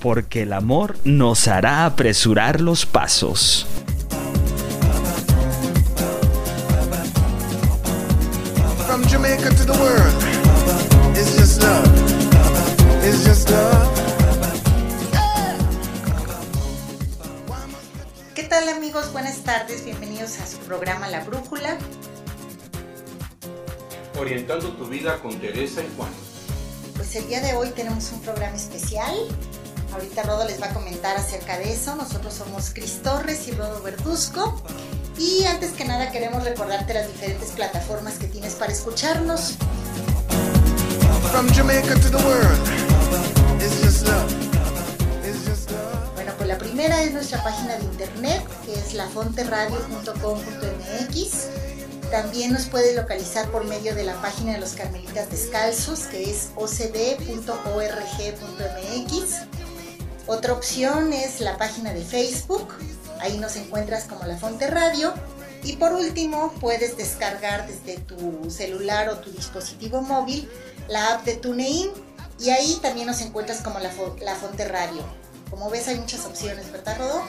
Porque el amor nos hará apresurar los pasos. From Jamaica to the world, it's just love. It's just love. ¿Qué tal amigos? Buenas tardes, bienvenidos a su programa La Brújula. Orientando tu vida con Teresa y Juan. Pues el día de hoy tenemos un programa especial. Ahorita Rodo les va a comentar acerca de eso. Nosotros somos Cris Torres y Rodo Verduzco. Y antes que nada queremos recordarte las diferentes plataformas que tienes para escucharnos. From Jamaica to the world, it's just love. It's just love. Bueno, pues la primera es nuestra página de internet, que es lafonteradio.com.mx. También nos puedes localizar por medio de la página de los Carmelitas Descalzos, que es ocd.org.mx. Otra opción es la página de Facebook, ahí nos encuentras como La Fonte Radio. Y por último, puedes descargar desde tu celular o tu dispositivo móvil la app de TuneIn y ahí también nos encuentras como La, Fo- La Fonte Radio. Como ves, hay muchas opciones, ¿verdad, Rodo?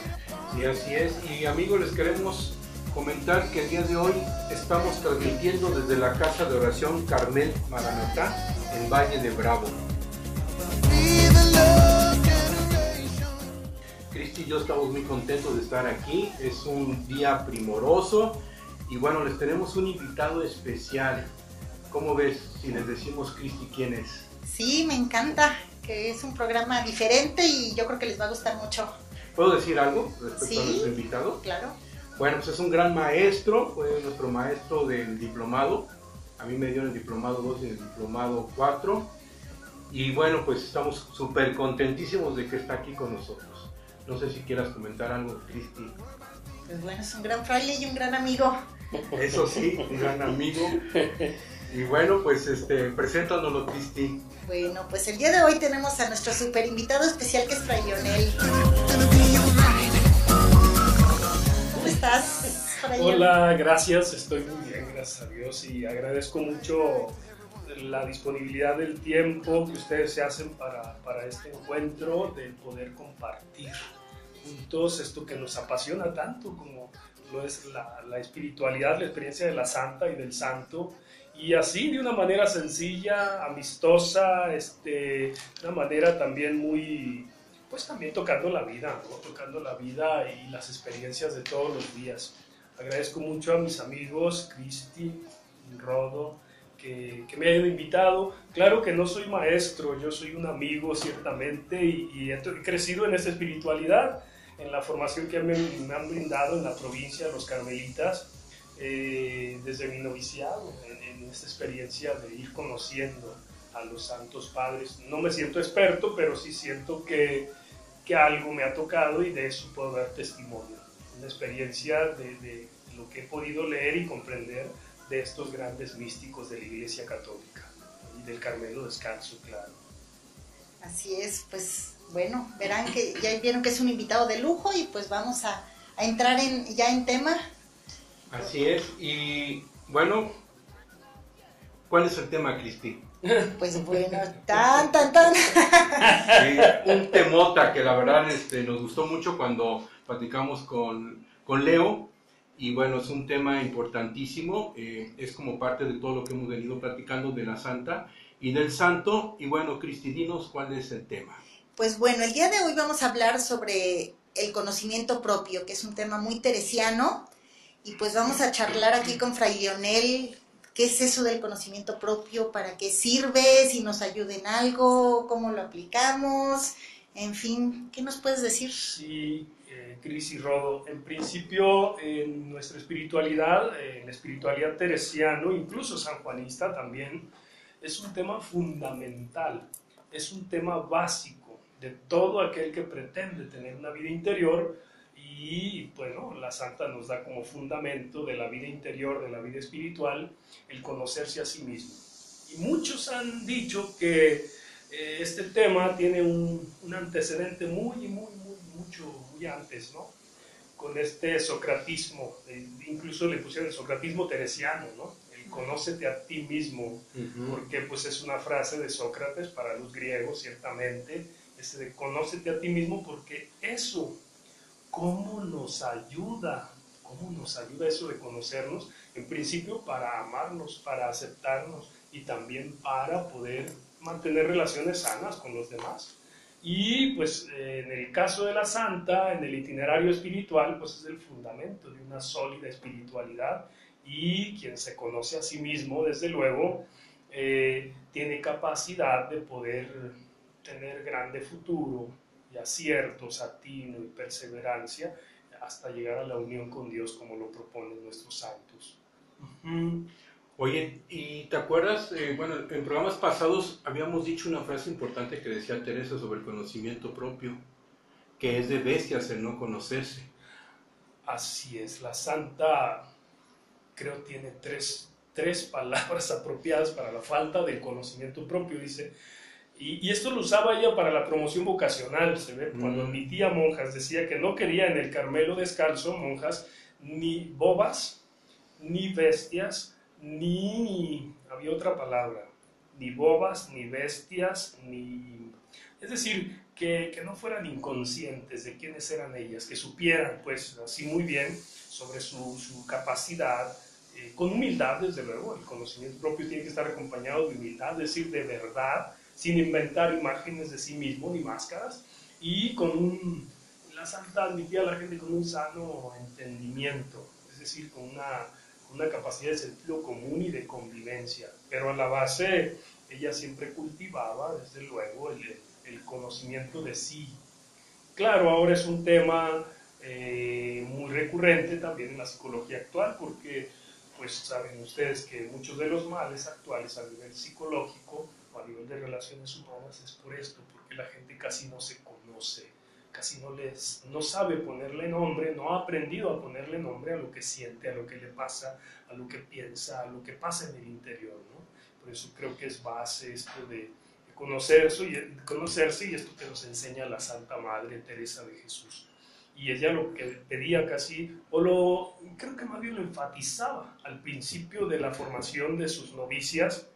Y así es. Y amigos, les queremos comentar que el día de hoy estamos transmitiendo desde la casa de oración Carmel Maranatá en Valle de Bravo. Cristi y yo estamos muy contentos de estar aquí. Es un día primoroso. Y bueno, les tenemos un invitado especial. ¿Cómo ves si les decimos Cristi quién es? Sí, me encanta, que es un programa diferente y yo creo que les va a gustar mucho. ¿Puedo decir algo respecto Sí. a nuestro invitado? Claro. Bueno, pues es un gran maestro, fue nuestro maestro del diplomado. A mí me dio el diplomado 2 y el diplomado 4. Y bueno, pues estamos súper contentísimos de que está aquí con nosotros. No sé si quieras comentar algo, Cristi. Pues bueno, es un gran fraile y un gran amigo. Eso sí, un gran amigo. Y bueno, pues este, preséntanoslo, Cristi. Bueno, pues el día de hoy tenemos a nuestro super invitado especial que es Fray Lionel. ¿Cómo estás, Fray? Hola, gracias, estoy muy bien, gracias a Dios y agradezco mucho la disponibilidad del tiempo que ustedes se hacen para, para este encuentro, de poder compartir juntos esto que nos apasiona tanto como lo es la, la espiritualidad, la experiencia de la santa y del santo. Y así, de una manera sencilla, amistosa, este, una manera también muy, pues también tocando la vida, ¿no? tocando la vida y las experiencias de todos los días. Agradezco mucho a mis amigos, Cristi, Rodo, que, que me hayan invitado. Claro que no soy maestro, yo soy un amigo ciertamente y, y he crecido en esta espiritualidad, en la formación que me, me han brindado en la provincia de los Carmelitas, eh, desde mi noviciado, en, en esta experiencia de ir conociendo a los santos padres. No me siento experto, pero sí siento que, que algo me ha tocado y de eso puedo dar testimonio. Una experiencia de, de lo que he podido leer y comprender de estos grandes místicos de la Iglesia Católica y del Carmelo Descanso, claro. Así es, pues bueno, verán que ya vieron que es un invitado de lujo y pues vamos a, a entrar en, ya en tema. Así es. Y bueno, ¿cuál es el tema, Cristi? Pues bueno, tan, tan, tan. Sí, un temota que la verdad este, nos gustó mucho cuando platicamos con, con Leo. Y bueno, es un tema importantísimo. eh, es como parte de todo lo que hemos venido platicando de la Santa y del Santo. Y bueno, Cristi, dinos cuál es el tema. Pues bueno, el día de hoy vamos a hablar sobre el conocimiento propio, que es un tema muy teresiano. Y pues vamos a charlar aquí con Fray Lionel. ¿Qué es eso del conocimiento propio? ¿Para qué sirve? ¿Si nos ayuda en algo? ¿Cómo lo aplicamos? En fin, ¿qué nos puedes decir? Sí, eh, Cris y Rodo. En principio, en nuestra espiritualidad, eh, en la espiritualidad teresiano, incluso sanjuanista también, es un tema fundamental, es un tema básico de todo aquel que pretende tener una vida interior y bueno, la santa nos da como fundamento de la vida interior, de la vida espiritual, el conocerse a sí mismo. Y muchos han dicho que eh, este tema tiene un, antecedente muy, muy, muy, mucho, antes, ¿no? Con este socratismo, eh, incluso le pusieron el socratismo teresiano, ¿no? El conócete a ti mismo, uh -huh. porque pues es una frase de Sócrates para los griegos, ciertamente, ese de conócete a ti mismo, porque eso cómo nos ayuda, cómo nos ayuda eso de conocernos, en principio para amarnos, para aceptarnos y también para poder mantener relaciones sanas con los demás. Y pues en el caso de la santa, en el itinerario espiritual, pues es el fundamento de una sólida espiritualidad y quien se conoce a sí mismo, desde luego, eh, tiene capacidad de poder tener grande futuro, y aciertos, atino y perseverancia hasta llegar a la unión con Dios como lo proponen nuestros santos. Uh -huh. Oye, ¿y te acuerdas? Eh, bueno, en programas pasados habíamos dicho una frase importante que decía Teresa sobre el conocimiento propio, que es de bestias el no conocerse. Así es, la santa creo tiene tres, tres palabras apropiadas para la falta del conocimiento propio. Dice, y, y, esto lo usaba ella para la promoción vocacional, se ve, cuando mi tía monjas decía que no quería en el Carmelo descalzo, monjas, ni bobas, ni bestias, ni, había otra palabra, ni bobas, ni bestias, ni... Es decir, que, que no fueran inconscientes de quiénes eran ellas, que supieran, pues, así muy bien sobre su, su capacidad, eh, con humildad, desde luego, el conocimiento propio tiene que estar acompañado de humildad, es decir, de verdad, sin inventar imágenes de sí mismo ni máscaras, y con un, la santa admitía a la gente con un sano entendimiento, es decir, con una, una capacidad de sentido común y de convivencia, pero a la base ella siempre cultivaba, desde luego, el, conocimiento de sí. Claro, ahora es un tema eh, muy recurrente también en la psicología actual, porque pues saben ustedes que muchos de los males actuales a nivel psicológico o a nivel de relaciones humanas es por esto, porque la gente casi no se conoce, casi no, les, no sabe ponerle nombre, no ha aprendido a ponerle nombre a lo que siente, a lo que le pasa, a lo que piensa, a lo que pasa en el interior. ¿no? Por eso creo que es base esto de, conocerse, y, conocerse y esto que nos enseña la Santa Madre Teresa de Jesús. Y ella lo que pedía casi, o lo, creo que más lo enfatizaba al principio de la formación de sus novicias,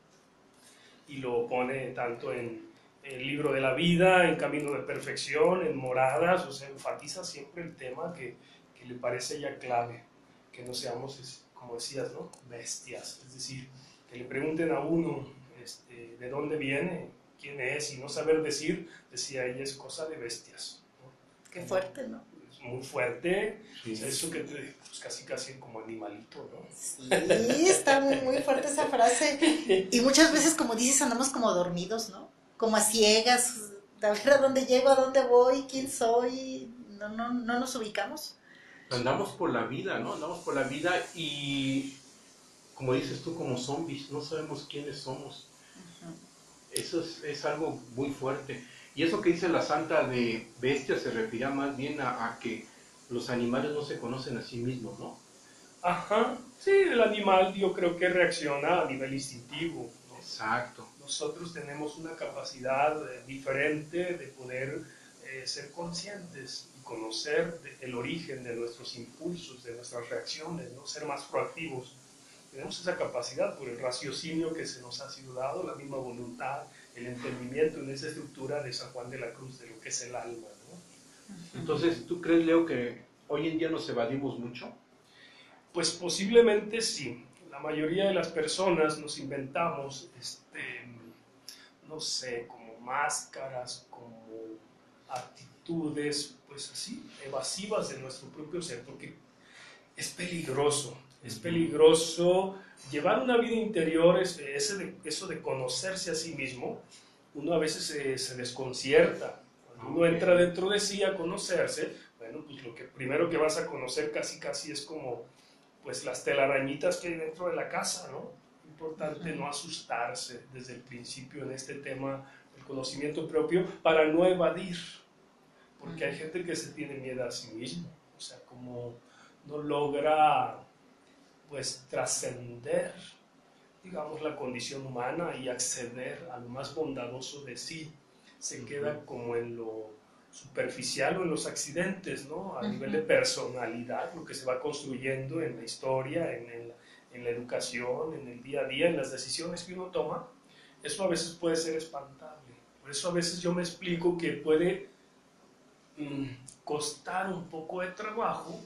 y lo pone tanto en el libro de la vida, en camino de perfección, en moradas, o sea, enfatiza siempre el tema que, que le parece ya clave, que no seamos, como decías, ¿no? bestias, es decir, que le pregunten a uno este, de dónde viene, quién es, y no saber decir, decía ella, es cosa de bestias. ¿no? Qué fuerte, ¿no? Es muy fuerte, sí. o sea, eso que te, pues casi casi como animalito, ¿no? Sí, está muy fuerte esa frase. Y muchas veces, como dices, andamos como dormidos, ¿no? Como a ciegas, a ver a dónde llego, a dónde voy, quién soy, no, no, no nos ubicamos. Andamos por la vida, ¿no? Andamos por la vida y, como dices tú, como zombies, no sabemos quiénes somos. Uh -huh. Eso es, es, algo muy fuerte. Y eso que dice la santa de bestia se refiere más bien a, a que los animales no se conocen a sí mismos, ¿no? Ajá, sí, el animal yo creo que reacciona a nivel instintivo. ¿no? Exacto. Nosotros tenemos una capacidad eh, diferente de poder eh, ser conscientes y conocer el origen de nuestros impulsos, de nuestras reacciones, ¿no? ser más proactivos. Tenemos esa capacidad por el raciocinio que se nos ha sido dado, la misma voluntad, el entendimiento en esa estructura de San Juan de la Cruz, de lo que es el alma. ¿no? Entonces, ¿tú crees, Leo, que hoy en día nos evadimos mucho? Pues posiblemente sí. La mayoría de las personas nos inventamos, este, no sé, como máscaras, como actitudes, pues así, evasivas de nuestro propio ser, porque es peligroso, es peligroso llevar una vida interior, ese de, eso de conocerse a sí mismo, uno a veces se, se desconcierta. Cuando uno entra dentro de sí a conocerse, bueno, pues lo que primero que vas a conocer casi casi es como pues las telarañitas que hay dentro de la casa, ¿no? Importante no asustarse desde el principio en este tema del conocimiento propio para no evadir. Porque hay gente que se tiene miedo a sí mismo, o sea, como no logra pues trascender, digamos, la condición humana y acceder a lo más bondadoso de sí. Se queda como en lo superficial o en los accidentes, ¿no? A nivel de personalidad, lo que se va construyendo en la historia, en, el, en, la educación, en el día a día, en las decisiones que uno toma, eso a veces puede ser espantable. Por eso a veces yo me explico que puede mm, costar un poco de trabajo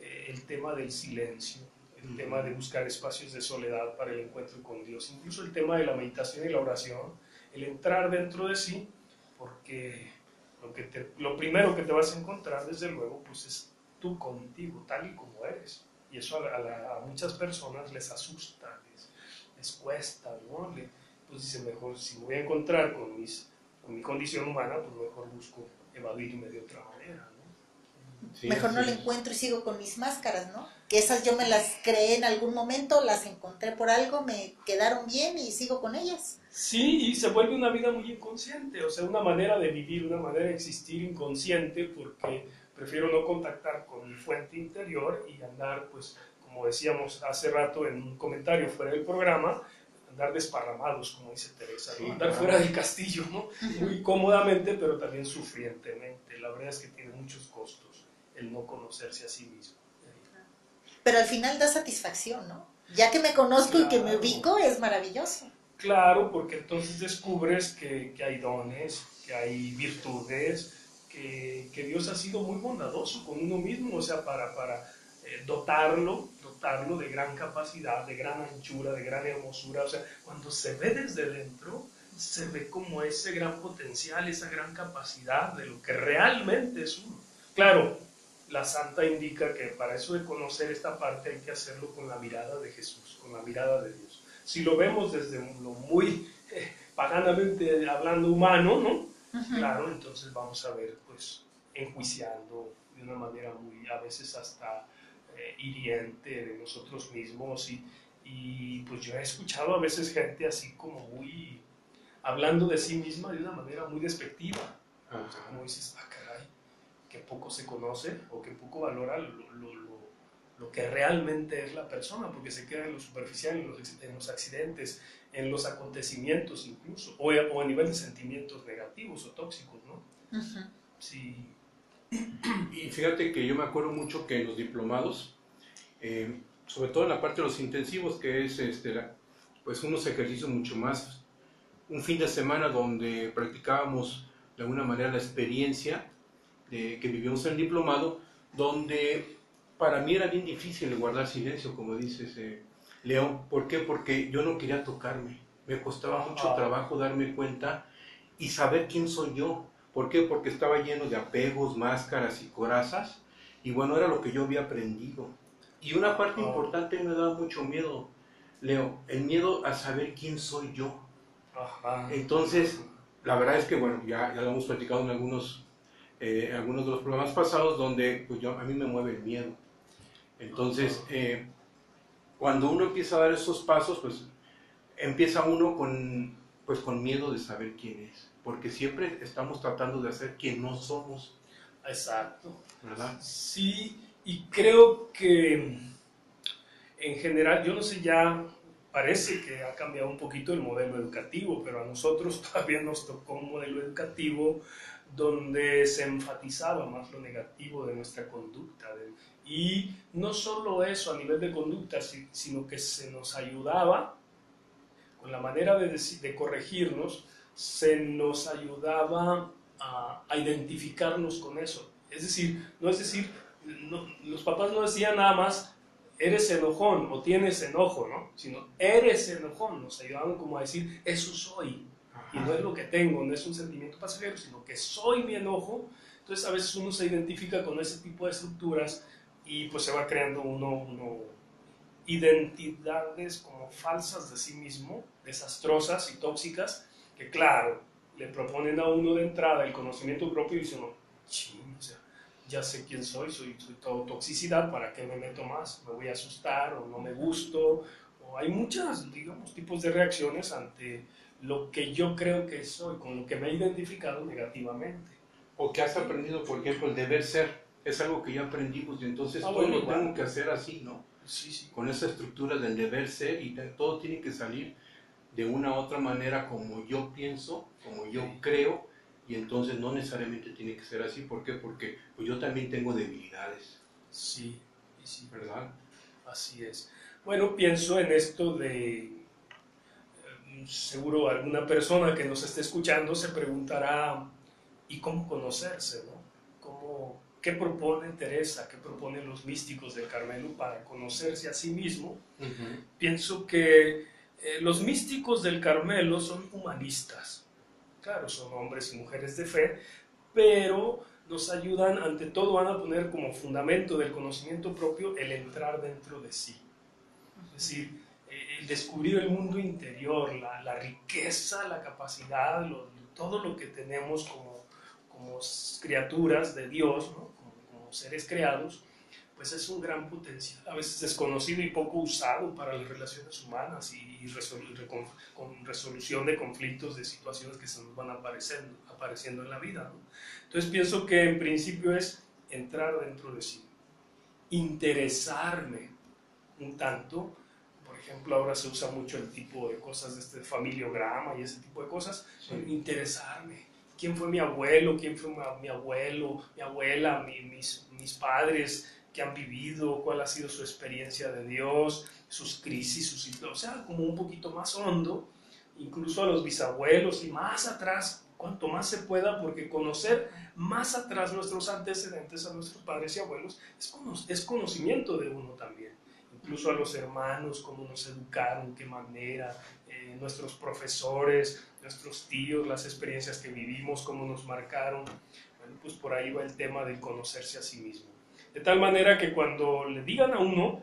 eh, el tema del silencio, el tema de buscar espacios de soledad para el encuentro con Dios, incluso el tema de la meditación y la oración, el entrar dentro de sí, porque lo, que te, lo primero que te vas a encontrar, desde luego, pues es tú contigo, tal y como eres. Y eso a, a, muchas personas les asusta, les, les cuesta, ¿no? Le, pues dice, mejor si me voy a encontrar con, mis, con mi condición humana, pues mejor busco evadirme de otra manera, ¿no? mejor no le encuentro y sigo con mis máscaras, ¿no? Que esas yo me las creé en algún momento, las encontré por algo, me quedaron bien y sigo con ellas. Sí, y se vuelve una vida muy inconsciente, o sea, una manera de vivir, una manera de existir inconsciente, porque prefiero no contactar con mi fuente interior y andar, pues, como decíamos hace rato en un comentario fuera del programa, andar desparramados, como dice Teresa, andar fuera del castillo, ¿no? Muy cómodamente, pero también sufrientemente. La verdad es que tiene muchos costos el no conocerse a sí mismo. Pero al final da satisfacción, ¿no? Ya que me conozco claro. y que me ubico, es maravilloso. Claro, porque entonces descubres que, que hay dones, que hay virtudes, que, Dios ha sido muy bondadoso con uno mismo, o sea, para, para eh, dotarlo, dotarlo de gran capacidad, de gran anchura, de gran hermosura. O sea, cuando se ve desde dentro, se ve como ese gran potencial, esa gran capacidad de lo que realmente es uno. Claro, la santa indica que para eso de conocer esta parte hay que hacerlo con la mirada de Jesús, con la mirada de Dios. Si lo vemos desde lo muy eh, paganamente hablando humano, ¿no? Uh -huh. Claro, entonces vamos a ver, pues, enjuiciando de una manera muy, a veces hasta eh, hiriente de nosotros mismos y, y pues yo he escuchado a veces gente así como muy, hablando de sí misma de una manera muy despectiva. O sea, como dices, ah, caray, que poco se conoce o que poco valora lo, lo, lo, lo, que realmente es la persona, porque se queda en lo superficial, en los, en los accidentes, en los acontecimientos incluso, o, o, a nivel de sentimientos negativos o tóxicos, ¿no? Uh -huh. Sí. Y fíjate que yo me acuerdo mucho que en los diplomados, eh, sobre todo en la parte de los intensivos, que es este, la, pues unos ejercicios mucho más, un fin de semana donde practicábamos de alguna manera la experiencia de, que vivimos en el diplomado, donde para mí era bien difícil guardar silencio, como dices, eh, León. ¿Por qué? Porque yo no quería tocarme. Me costaba mucho trabajo darme cuenta y saber quién soy yo. ¿Por qué? Porque estaba lleno de apegos, máscaras y corazas. Y bueno, era lo que yo había aprendido. Y una parte importante me daba mucho miedo, Leo, el miedo a saber quién soy yo. Entonces, la verdad es que, bueno, ya, ya lo hemos platicado en algunos, eh, algunos de los programas pasados, donde pues yo, a mí me mueve el miedo. Entonces, eh, cuando uno empieza a dar esos pasos, pues empieza uno con, pues, con miedo de saber quién es, porque siempre estamos tratando de hacer quien no somos. Exacto. ¿Verdad? Sí, y creo que en general, yo no sé, ya parece que ha cambiado un poquito el modelo educativo, pero a nosotros todavía nos tocó un modelo educativo donde se enfatizaba más lo negativo de nuestra conducta. De, y no solo eso a nivel de conducta, sino que se nos ayudaba, con la manera de, de corregirnos, se nos ayudaba a, a, identificarnos con eso. Es decir, no es decir, no, los papás no decían nada más, eres enojón o tienes enojo, ¿no? Sino, eres enojón. Nos ayudaban como a decir, eso soy. Y no es lo que tengo, no es un sentimiento pasajero, sino que soy mi enojo. Entonces a veces uno se identifica con ese tipo de estructuras y pues se va creando uno, uno identidades como falsas de sí mismo, desastrosas y tóxicas, que claro, le proponen a uno de entrada el conocimiento propio y dice uno, ching, o sea, ya sé quién soy, soy, soy todo toxicidad, ¿para qué me meto más? ¿Me voy a asustar o no me gusto? O hay muchos, digamos, tipos de reacciones ante lo que yo creo que soy, con lo que me he identificado negativamente. O que has aprendido, por ejemplo, el deber ser. Es algo que ya aprendimos y entonces Ah, todo bueno, lo igual. tengo que hacer así, ¿no? Sí, sí. Con esa estructura del deber ser y todo tiene que salir de una u otra manera como yo pienso, como yo Sí. creo y entonces no necesariamente tiene que ser así. ¿Por qué? Porque pues, yo también tengo debilidades, Sí, y sí. ¿verdad? Así es. Bueno, pienso en esto de, eh, seguro alguna persona que nos esté escuchando se preguntará, ¿y cómo conocerse? No? ¿Cómo, ¿Qué propone Teresa? ¿Qué proponen los místicos del Carmelo para conocerse a sí mismo? Pienso que eh, los místicos del Carmelo son humanistas. Claro, son hombres y mujeres de fe, pero nos ayudan, ante todo, van a poner como fundamento del conocimiento propio el entrar dentro de sí. Es decir, eh, el descubrir el mundo interior, la, la riqueza, la capacidad, lo- todo lo que tenemos como, como criaturas de Dios, ¿no? como, como seres creados, pues es un gran potencial, a veces desconocido y poco usado para las relaciones humanas y, resol- con resolución de conflictos, de situaciones que se nos van apareciendo, apareciendo en la vida. ¿no? Entonces pienso que en principio es entrar dentro de sí, interesarme un tanto. Por ejemplo, ahora se usa mucho el tipo de cosas de este familiograma y ese tipo de cosas. Interesarme. ¿Quién fue mi abuelo? ¿Quién fue mi abuelo? Mi abuela, mi- mis, mis padres que han vivido, cuál ha sido su experiencia de Dios, sus crisis, sus o sea, como un poquito más hondo, incluso a los bisabuelos y más atrás, cuanto más se pueda, porque conocer más atrás nuestros antecedentes a nuestros padres y abuelos es, es conocimiento de uno también. Incluso a los hermanos, cómo nos educaron, qué manera, eh, nuestros profesores, nuestros tíos, las experiencias que vivimos, cómo nos marcaron. Bueno, pues por ahí va el tema del conocerse a sí mismo. De tal manera que cuando le digan a uno,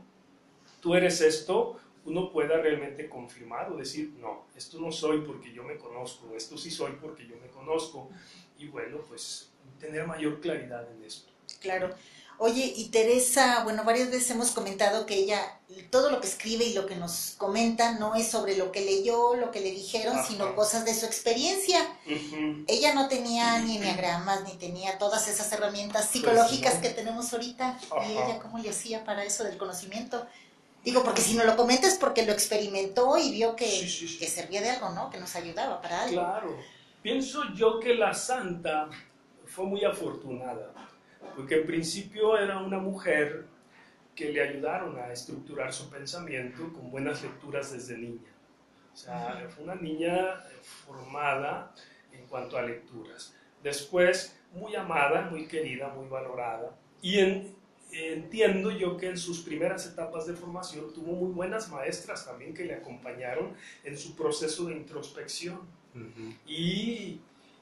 tú eres esto, uno pueda realmente confirmar o decir, no, esto no soy porque yo me conozco, esto sí soy porque yo me conozco. Y bueno, pues tener mayor claridad en esto. Claro. Oye, y Teresa, bueno, varias veces hemos comentado que ella, todo lo que escribe y lo que nos comenta no es sobre lo que leyó, lo que le dijeron, Ajá. sino cosas de su experiencia. Ella no tenía ni enneagramas, ni tenía todas esas herramientas psicológicas no. que tenemos ahorita. ¿Y ella cómo le hacía para eso del conocimiento? Digo, porque si no lo comenta es porque lo experimentó y vio que, Sí, sí, sí. que servía de algo, ¿no? Que nos ayudaba para algo. Claro. Pienso yo que la santa fue muy afortunada, porque en principio era una mujer que le ayudaron a estructurar su pensamiento con buenas lecturas desde niña. O sea, fue una niña formada en cuanto a lecturas. Después, muy amada, muy querida, muy valorada. Y en- entiendo yo que en sus primeras etapas de formación tuvo muy buenas maestras también que le acompañaron en su proceso de introspección. Y,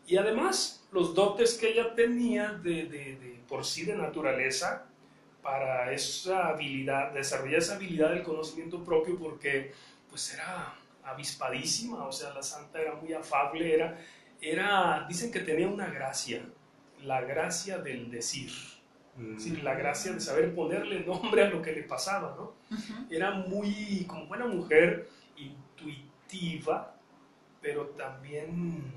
y además, los dotes que ella tenía de, de- de por sí de naturaleza para esa habilidad, desarrollar esa habilidad del conocimiento propio, porque pues era avispadísima, o sea, la santa era muy afable, era, era, dicen que tenía una gracia, la gracia del decir, Mm. la gracia de saber ponerle nombre a lo que le pasaba, ¿no? Ujú. era muy, como buena mujer, intuitiva, pero también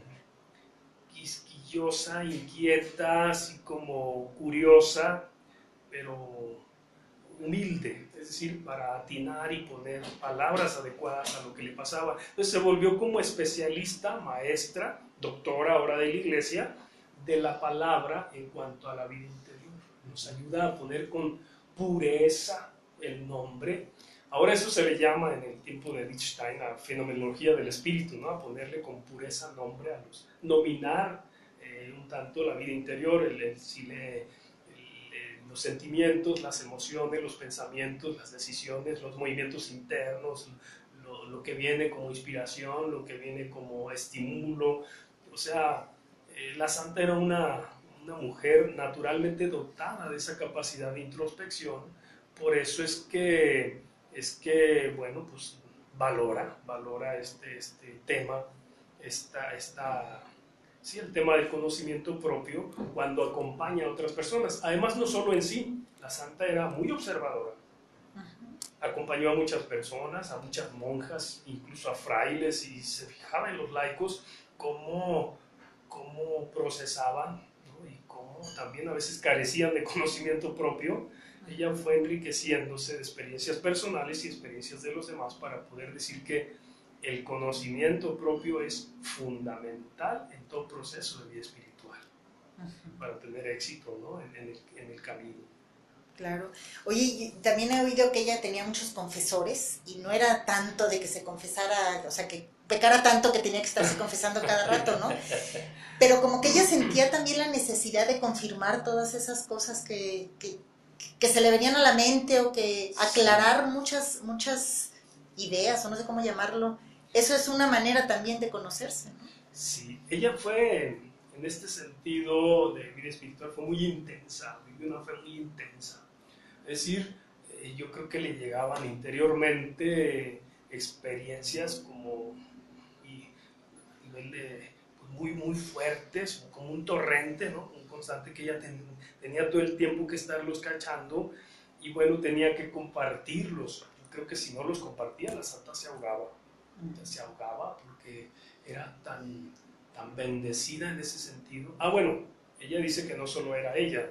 quisquillosa, inquieta, así como curiosa, pero humilde, es decir, para atinar y poner palabras adecuadas a lo que le pasaba. Entonces se volvió como especialista, maestra, doctora ahora de la iglesia, de la palabra en cuanto a la vida interior. Nos ayuda a poner con pureza el nombre. Ahora eso se le llama en el tiempo de Wittgenstein a fenomenología del espíritu, ¿no? A ponerle con pureza nombre a los, nominar eh, un tanto la vida interior, el, el- eh, los sentimientos, las emociones, los pensamientos, las decisiones, los movimientos internos, lo, lo que viene como inspiración, lo que viene como estímulo. O sea, eh, la santa era una, una mujer naturalmente dotada de esa capacidad de introspección, por eso es que, es que bueno, pues valora, valora este, este tema, esta, esta, sí, el tema del conocimiento propio cuando acompaña a otras personas. Además, no solo en sí, la santa era muy observadora. Acompañó a muchas personas, a muchas monjas, incluso a frailes, y se fijaba en los laicos cómo, cómo procesaban ¿no? y cómo también a veces carecían de conocimiento propio. Ella fue enriqueciéndose de experiencias personales y experiencias de los demás para poder decir que el conocimiento propio es fundamental en todo proceso de vida espiritual para tener éxito ¿no? en, en el, en el camino. Claro. Oye, también he oído que ella tenía muchos confesores y no era tanto de que se confesara, o sea, que pecara tanto que tenía que estarse confesando cada rato, ¿no? Pero como que ella sentía también la necesidad de confirmar todas esas cosas que, que, que se le venían a la mente o que aclarar muchas, muchas ideas, o no sé cómo llamarlo. Eso es una manera también de conocerse, ¿no? Sí, ella fue, en este sentido de vida espiritual, fue muy intensa, vivió una fe muy intensa. Es decir, eh, yo creo que le llegaban interiormente experiencias como y, a nivel de, pues, muy, muy fuertes, como un torrente, ¿no? Constante que ella ten- tenía todo el tiempo que estarlos cachando y bueno, tenía que compartirlos. Yo creo que si no los compartía, la santa se ahogaba. Se ahogaba porque era tan, tan bendecida en ese sentido. Ah, bueno, ella dice que no solo era ella,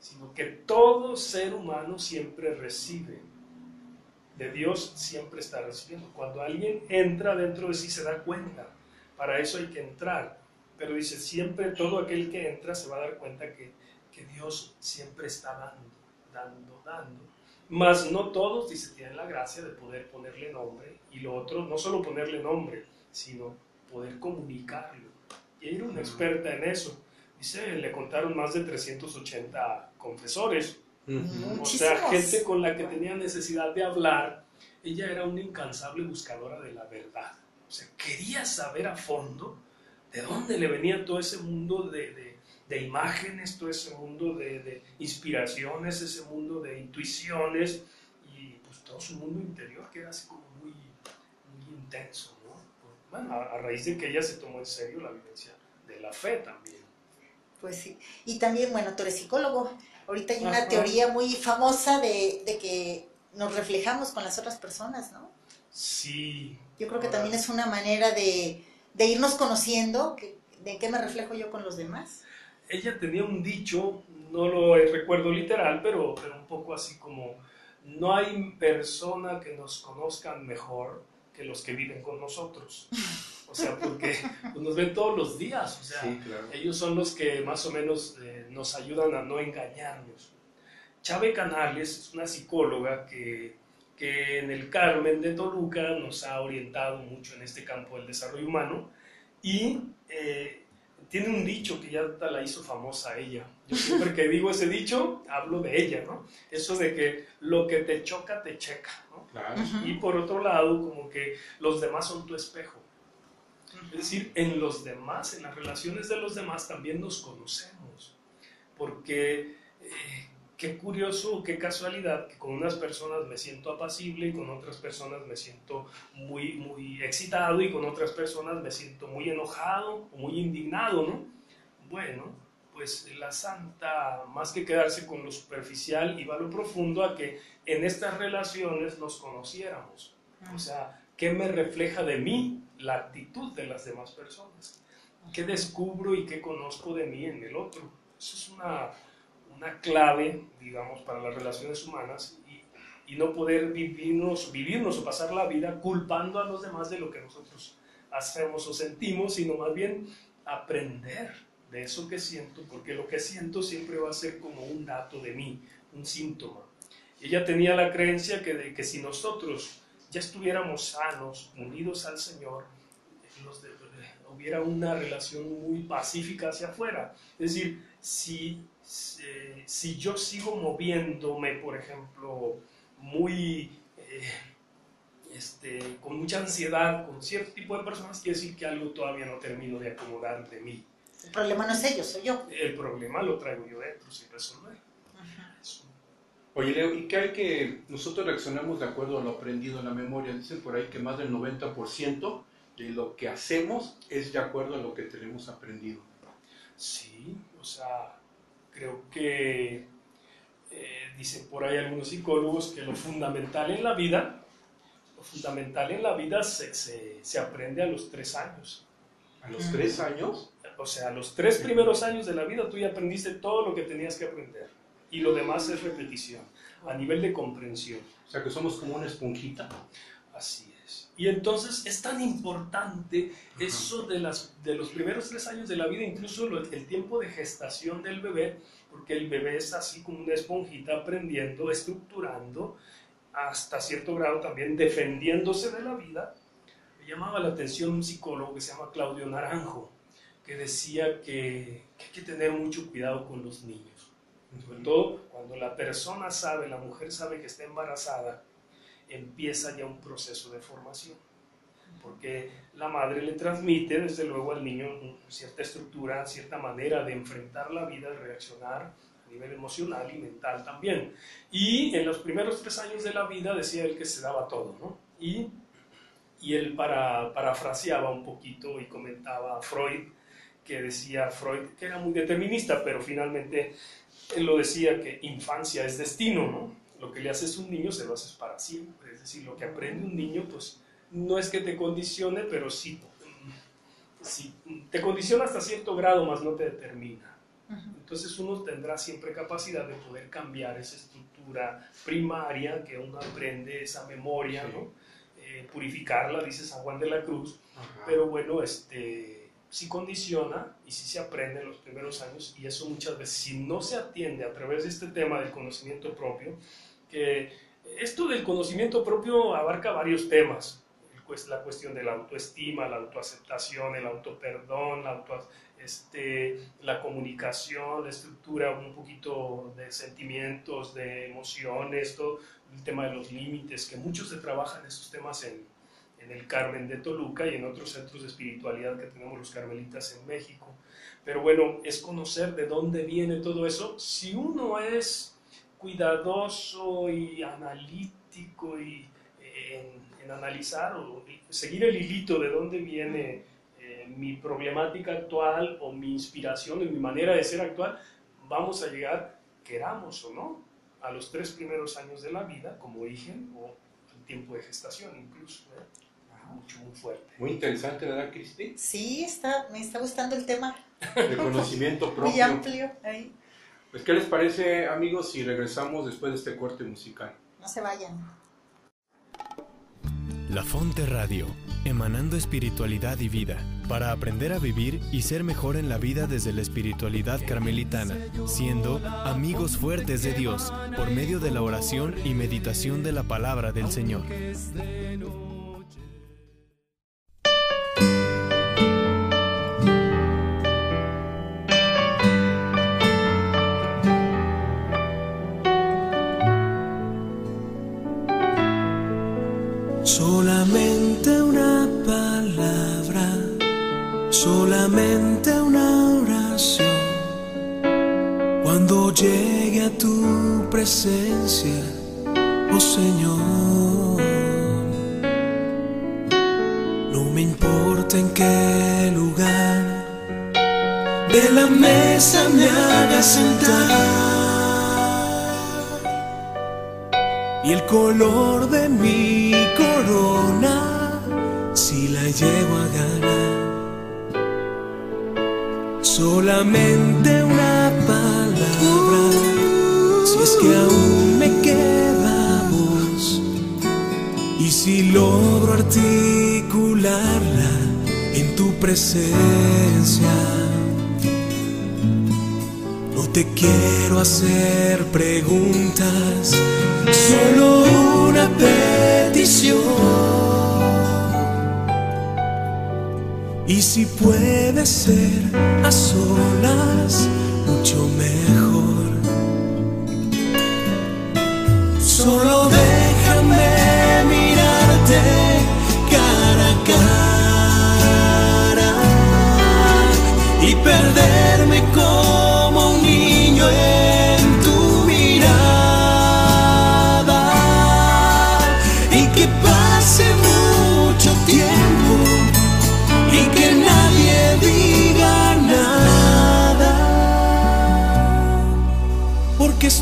sino que todo ser humano siempre recibe. De Dios siempre está recibiendo. Cuando alguien entra dentro de sí se da cuenta. Para eso hay que entrar. Pero dice, siempre todo aquel que entra se va a dar cuenta que, que Dios siempre está dando, dando, dando. Mas no todos, dice, tienen la gracia de poder ponerle nombre. Y lo otro, no solo ponerle nombre, sino poder comunicarlo. Y ella era una experta en eso. Dice, le contaron más de 380 confesores. O sea, gente con la que tenía necesidad de hablar. Ella era una incansable buscadora de la verdad. O sea, quería saber a fondo de dónde le venía todo ese mundo de, de- de imágenes, todo ese mundo de, de inspiraciones, ese mundo de intuiciones y pues todo su mundo interior que era así como muy, muy intenso, ¿no? Bueno, a, a raíz de que ella se tomó en serio la vivencia de la fe también. Pues sí. Y también, bueno, tú eres psicólogo. Ahorita hay una Ajá. teoría muy famosa de, de que nos reflejamos con las otras personas, ¿no? Sí. Yo creo que también es una manera de, de irnos conociendo, que, de qué me reflejo yo con los demás. ella tenía un dicho, no lo recuerdo literal, pero, pero un poco así como, no hay persona que nos conozcan mejor que los que viven con nosotros. O sea, porque pues, nos ven todos los días, o sea, Sí, claro. ellos son los que más o menos eh, nos ayudan a no engañarnos. Chave Canales es una psicóloga que, que en el Carmen de Toluca nos ha orientado mucho en este campo del desarrollo humano y eh, tiene un dicho que ya la hizo famosa ella. Yo siempre que digo ese dicho, hablo de ella, ¿no? Eso de que lo que te choca, te checa, ¿no? Claro. Y por otro lado, como que los demás son tu espejo. Es decir, en los demás, en las relaciones de los demás también nos conocemos. Porque eh, qué curioso, qué casualidad que con unas personas me siento apacible y con otras personas me siento muy, muy excitado y con otras personas me siento muy enojado o muy indignado, ¿no? Bueno, pues la santa, más que quedarse con lo superficial, iba a lo profundo a que en estas relaciones nos conociéramos. O sea, ¿qué me refleja de mí la actitud de las demás personas? ¿Qué descubro y qué conozco de mí en el otro? Eso es una, una clave, digamos, para las relaciones humanas y, no poder vivirnos, vivirnos o pasar la vida culpando a los demás de lo que nosotros hacemos o sentimos, sino más bien aprender de eso que siento, porque lo que siento siempre va a ser como un dato de mí, un síntoma. Ella tenía la creencia que, de que si nosotros ya estuviéramos sanos, unidos al Señor, los de- hubiera una relación muy pacífica hacia afuera. Es decir, si, eh, si yo sigo moviéndome, por ejemplo, muy... eh, este, con mucha ansiedad con cierto tipo de personas, quiere decir que algo todavía no termino de acomodar de mí. El problema no es ellos, soy yo. El problema lo traigo yo dentro sin resolver. Eso. Oye, Leo, ¿y qué hay que nosotros reaccionamos de acuerdo a lo aprendido en la memoria? Dicen por ahí que más del 90% de lo que hacemos es de acuerdo a lo que tenemos aprendido. Sí, o sea, creo que eh, dicen por ahí algunos psicólogos que lo fundamental en la vida, lo fundamental en la vida se, se, se aprende a los tres años. ¿A los tres años? O sea, a los tres primeros años de la vida tú ya aprendiste todo lo que tenías que aprender. Y lo demás es repetición, a nivel de comprensión. O sea, que somos como una esponjita. Así es. Y entonces es tan importante eso de, las, de los primeros tres años de la vida, incluso lo- el tiempo de gestación del bebé, porque el bebé es así como una esponjita aprendiendo, estructurando, hasta cierto grado también defendiéndose de la vida. Me llamaba la atención un psicólogo que se llama Claudio Naranjo, que decía que, que hay que tener mucho cuidado con los niños. Sobre todo cuando la persona sabe, la mujer sabe que está embarazada, empieza ya un proceso de formación. Porque la madre le transmite, desde luego, al niño cierta estructura, cierta manera de enfrentar la vida, de reaccionar a nivel emocional y mental también. Y en los primeros tres años de la vida decía él que se daba todo, ¿no? Y, y él para, parafraseaba un poquito y comentaba a Freud, que decía Freud que era muy determinista, pero finalmente él lo decía que infancia es destino, ¿no? Lo que le haces a un niño se lo haces para siempre, es decir, lo que aprende un niño, pues no es que te condicione, pero sí, sí te condiciona hasta cierto grado, más no te determina. Entonces uno tendrá siempre capacidad de poder cambiar esa estructura primaria que uno aprende, esa memoria, Sí. ¿no? Eh, purificarla, dice San Juan de la Cruz, Ajá. pero bueno, este, sí condiciona y sí se aprende en los primeros años y eso muchas veces, si no se atiende a través de este tema del conocimiento propio, esto del conocimiento propio abarca varios temas, la cuestión de la autoestima, la autoaceptación, el autoperdón, la, auto, este, la comunicación, la estructura un poquito de sentimientos, de emociones, todo el tema de los límites, que muchos se trabajan esos temas en el Carmen de Toluca y en otros centros de espiritualidad que tenemos los carmelitas en México. Pero bueno, es conocer de dónde viene todo eso. Si uno es cuidadoso y analítico y eh, en, en analizar o seguir el hilito de dónde viene eh, mi problemática actual o mi inspiración y mi manera de ser actual, vamos a llegar, queramos o no, a los tres primeros años de la vida como origen o el tiempo de gestación incluso. ¿eh? Mucho, muy fuerte. Muy interesante, ¿verdad, Cristi? Sí, está, me está gustando el tema, De conocimiento muy propio. amplio. Ahí. Pues, ¿qué les parece, amigos, si regresamos después de este corte musical? No se vayan. La Fonte Radio, emanando espiritualidad y vida, para aprender a vivir y ser mejor en la vida desde la espiritualidad carmelitana, siendo amigos fuertes de Dios por medio de la oración y meditación de la palabra del Señor.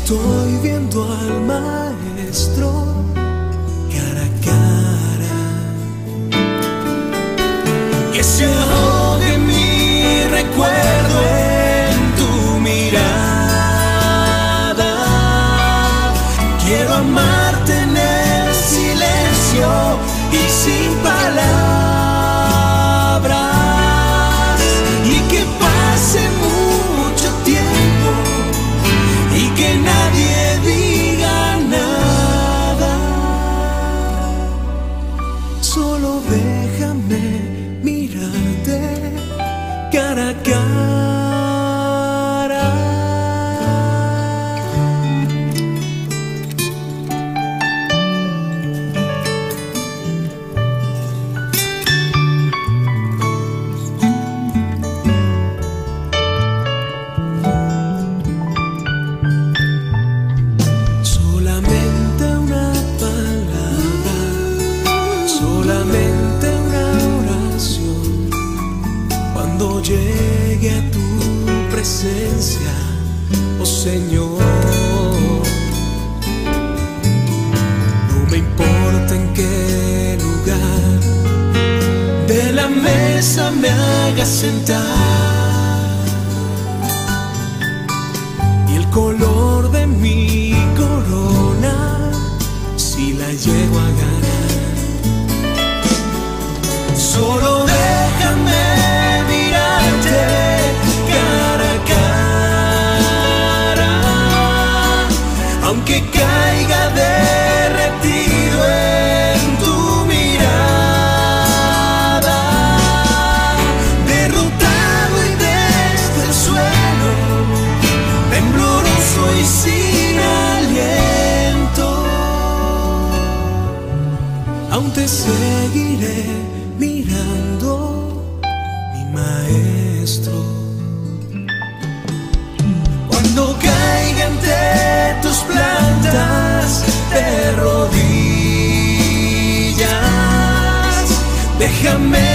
Estoy viendo al maestro caiga derretido en tu mirada, derrotado y desde el suelo tembloroso y sin aliento. Aún te seguiré plantas de rodillas, déjame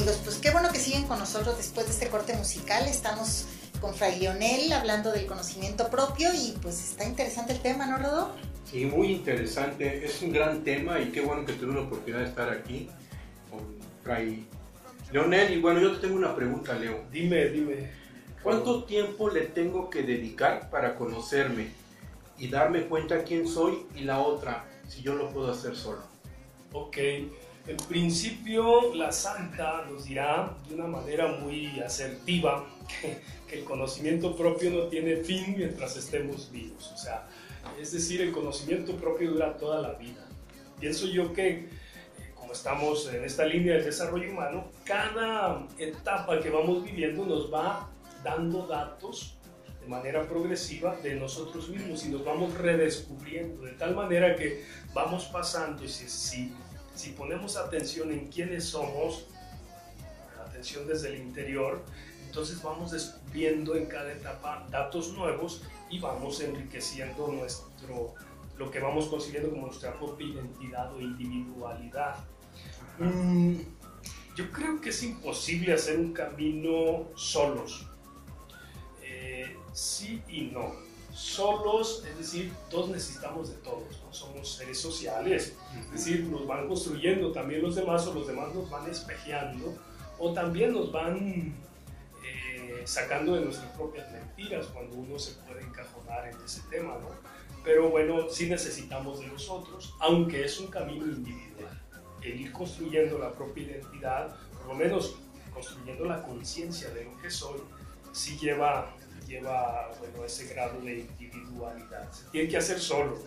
Amigos, pues qué bueno que siguen con nosotros después de este corte musical. Estamos con Fray Leonel hablando del conocimiento propio y pues está interesante el tema, ¿no, Rodo? Sí, muy interesante. Es un gran tema y qué bueno que tuve la oportunidad de estar aquí con Fray Leonel. Y bueno, yo te tengo una pregunta, Leo. Dime, dime. ¿Cuánto tiempo le tengo que dedicar para conocerme y darme cuenta quién soy y la otra, si yo lo puedo hacer solo? Ok, en principio la santa nos dirá de una manera muy asertiva que, el conocimiento propio no tiene fin mientras estemos vivos. O sea, es decir, el conocimiento propio dura toda la vida. Pienso yo que eh, como estamos en esta línea del desarrollo humano, cada etapa que vamos viviendo nos va dando datos de manera progresiva de nosotros mismos y nos vamos redescubriendo de tal manera que vamos pasando y si, si, si ponemos atención en quiénes somos, atención desde el interior, entonces vamos descubriendo en cada etapa datos nuevos y vamos enriqueciendo nuestro, lo que vamos consiguiendo como nuestra propia identidad o individualidad. Mm, yo creo que es imposible hacer un camino solos. Eh, sí y no. Solos, es decir, todos necesitamos de todos. Somos seres sociales, es decir, nos van construyendo también los demás o los demás nos van espejeando o también nos van eh, sacando de nuestras propias mentiras cuando uno se puede encajonar en ese tema, ¿no? Pero bueno, sí necesitamos de nosotros, aunque es un camino individual. El ir construyendo la propia identidad, por lo menos construyendo la conciencia de lo que soy, sí lleva, lleva bueno, ese grado de individualidad. Se tiene que hacer solo,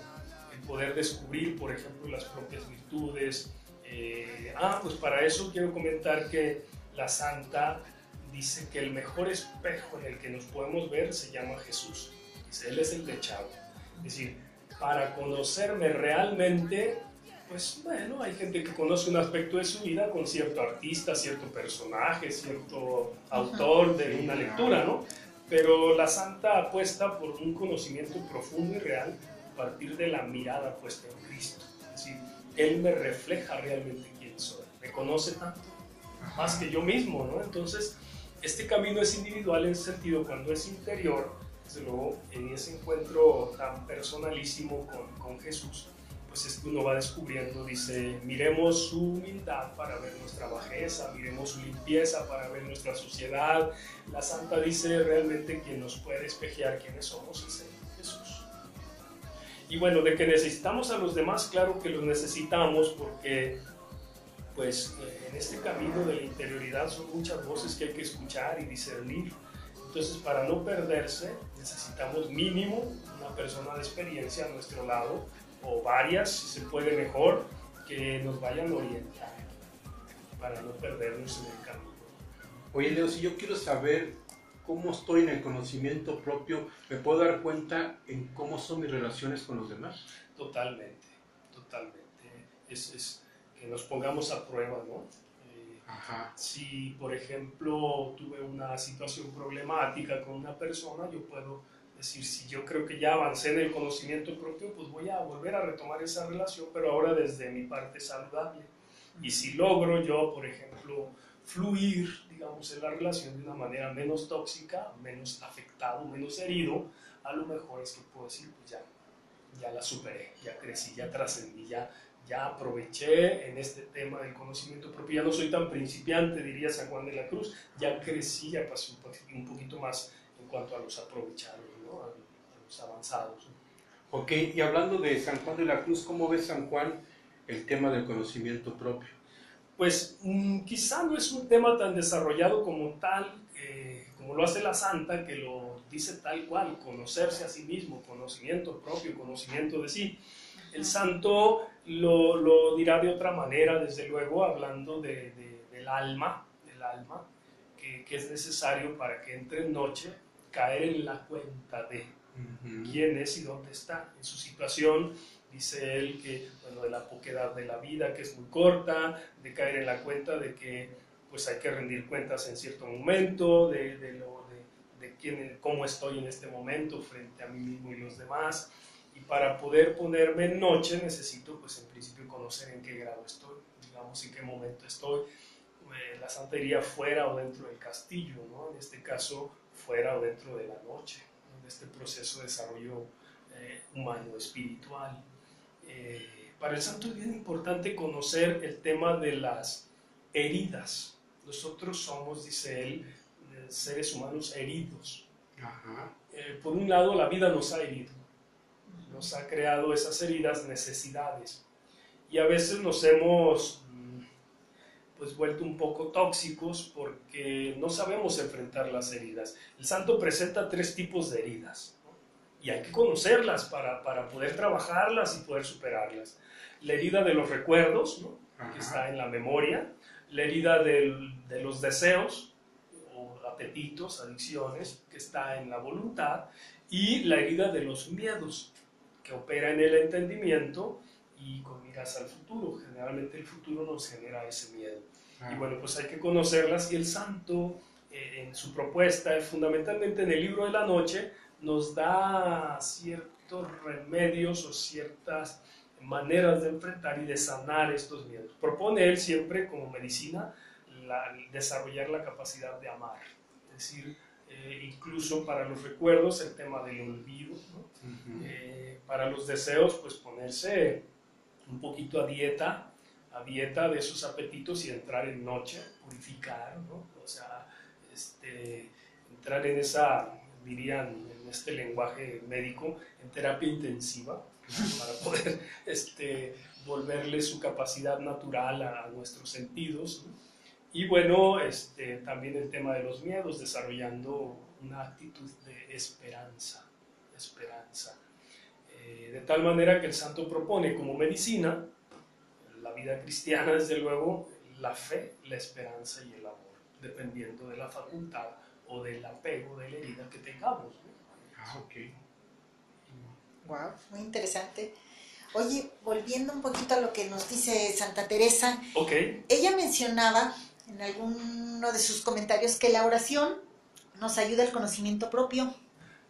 poder descubrir, por ejemplo, las propias virtudes. Eh, ah, pues para eso quiero comentar que la santa dice que el mejor espejo en el que nos podemos ver se llama Jesús. Dice, Él es el techado. Es decir, para conocerme realmente, pues bueno, hay gente que conoce un aspecto de su vida con cierto artista, cierto personaje, cierto autor de una lectura, ¿no? Pero la santa apuesta por un conocimiento profundo y real partir de la mirada puesta en Cristo. Es decir, Él me refleja realmente quién soy, me conoce tanto, más que yo mismo, ¿no? Entonces, este camino es individual en sentido cuando es interior, desde luego en ese encuentro tan personalísimo con, con Jesús, pues es que uno va descubriendo, dice, miremos su humildad para ver nuestra bajeza, miremos su limpieza para ver nuestra suciedad. La santa dice realmente quien nos puede espejear quiénes somos es. Y bueno, de que necesitamos a los demás, claro que los necesitamos porque pues eh, en este camino de la interioridad son muchas voces que hay que escuchar y discernir. Entonces, para no perderse, necesitamos mínimo una persona de experiencia a nuestro lado, o varias, si se puede mejor, que nos vayan a orientar, para no perdernos en el camino. Oye, Leo, si yo quiero saber cómo estoy en el conocimiento propio, ¿me puedo dar cuenta en cómo son mis relaciones con los demás? Totalmente, totalmente. Es, es que nos pongamos a prueba, ¿no? Eh, Ajá. Si, por ejemplo, tuve una situación problemática con una persona, yo puedo decir, si yo creo que ya avancé en el conocimiento propio, pues voy a volver a retomar esa relación, pero ahora desde mi parte saludable. Y si logro yo, por ejemplo, fluir, digamos, en la relación de una manera menos tóxica, menos afectado, menos herido, a lo mejor es que puedo decir, pues ya, ya la superé, ya crecí, ya trascendí, ya, ya aproveché en este tema del conocimiento propio, ya no soy tan principiante, diría San Juan de la Cruz, ya crecí, ya pasé un poquito, más en cuanto a los aprovechados, ¿no? a, a los avanzados. Ok, y hablando de San Juan de la Cruz, ¿cómo ve San Juan el tema del conocimiento propio? Pues mm, quizá no es un tema tan desarrollado como tal, eh, como lo hace la santa, que lo dice tal cual, conocerse a sí mismo, conocimiento propio, conocimiento de sí. El santo lo, lo dirá de otra manera, desde luego, hablando de, de- del alma, del alma, que, que es necesario para que entre en noche caer en la cuenta de quién es y dónde está en su situación. Dice él que, bueno, de la poquedad de la vida, que es muy corta, de caer en la cuenta de que pues hay que rendir cuentas en cierto momento, de, de lo, de, de quién, cómo estoy en este momento frente a mí mismo y los demás. Y para poder ponerme en noche necesito, pues en principio, conocer en qué grado estoy, digamos, en qué momento estoy. Eh, la santa iría fuera o dentro del castillo, ¿no? En este caso, fuera o dentro de la noche, ¿no? en este proceso de desarrollo eh, humano, espiritual. Eh, para el santo es bien importante conocer el tema de las heridas. Nosotros somos, dice él, eh, seres humanos heridos. Ajá. Eh, por un lado, la vida nos ha herido, nos ha creado esas heridas, necesidades. Y a veces nos hemos mm, pues vuelto un poco tóxicos porque no sabemos enfrentar las heridas. El santo presenta tres tipos de heridas. Y hay que conocerlas para, para poder trabajarlas y poder superarlas. La herida de los recuerdos, ¿no? que está en la memoria, la herida del- de los deseos o apetitos, adicciones, que está en la voluntad, y la herida de los miedos, que opera en el entendimiento y con miras al futuro. Generalmente el futuro nos genera ese miedo. Y bueno, pues hay que conocerlas y el santo eh, en su propuesta, fundamentalmente en el libro de la noche, nos da ciertos remedios o ciertas maneras de enfrentar y de sanar estos miedos. Propone él siempre como medicina la- desarrollar la capacidad de amar, es decir, eh, incluso para los recuerdos el tema del olvido. Eh, para los deseos, pues ponerse un poquito a dieta, a dieta de esos apetitos y entrar en noche, purificar, ¿no? O sea, este, entrar en esa, dirían este lenguaje médico, en terapia intensiva, para poder este, volverle su capacidad natural a, nuestros sentidos. Y bueno, este, también el tema de los miedos, desarrollando una actitud de esperanza, esperanza. Eh, de tal manera que el santo propone como medicina, la vida cristiana desde luego, la fe, la esperanza y el amor, dependiendo de la facultad o del apego, de la herida que tengamos. Ah, ok. Wow, muy interesante. Oye, volviendo un poquito a lo que nos dice Santa Teresa, okay. ella mencionaba en alguno de sus comentarios que la oración nos ayuda al conocimiento propio.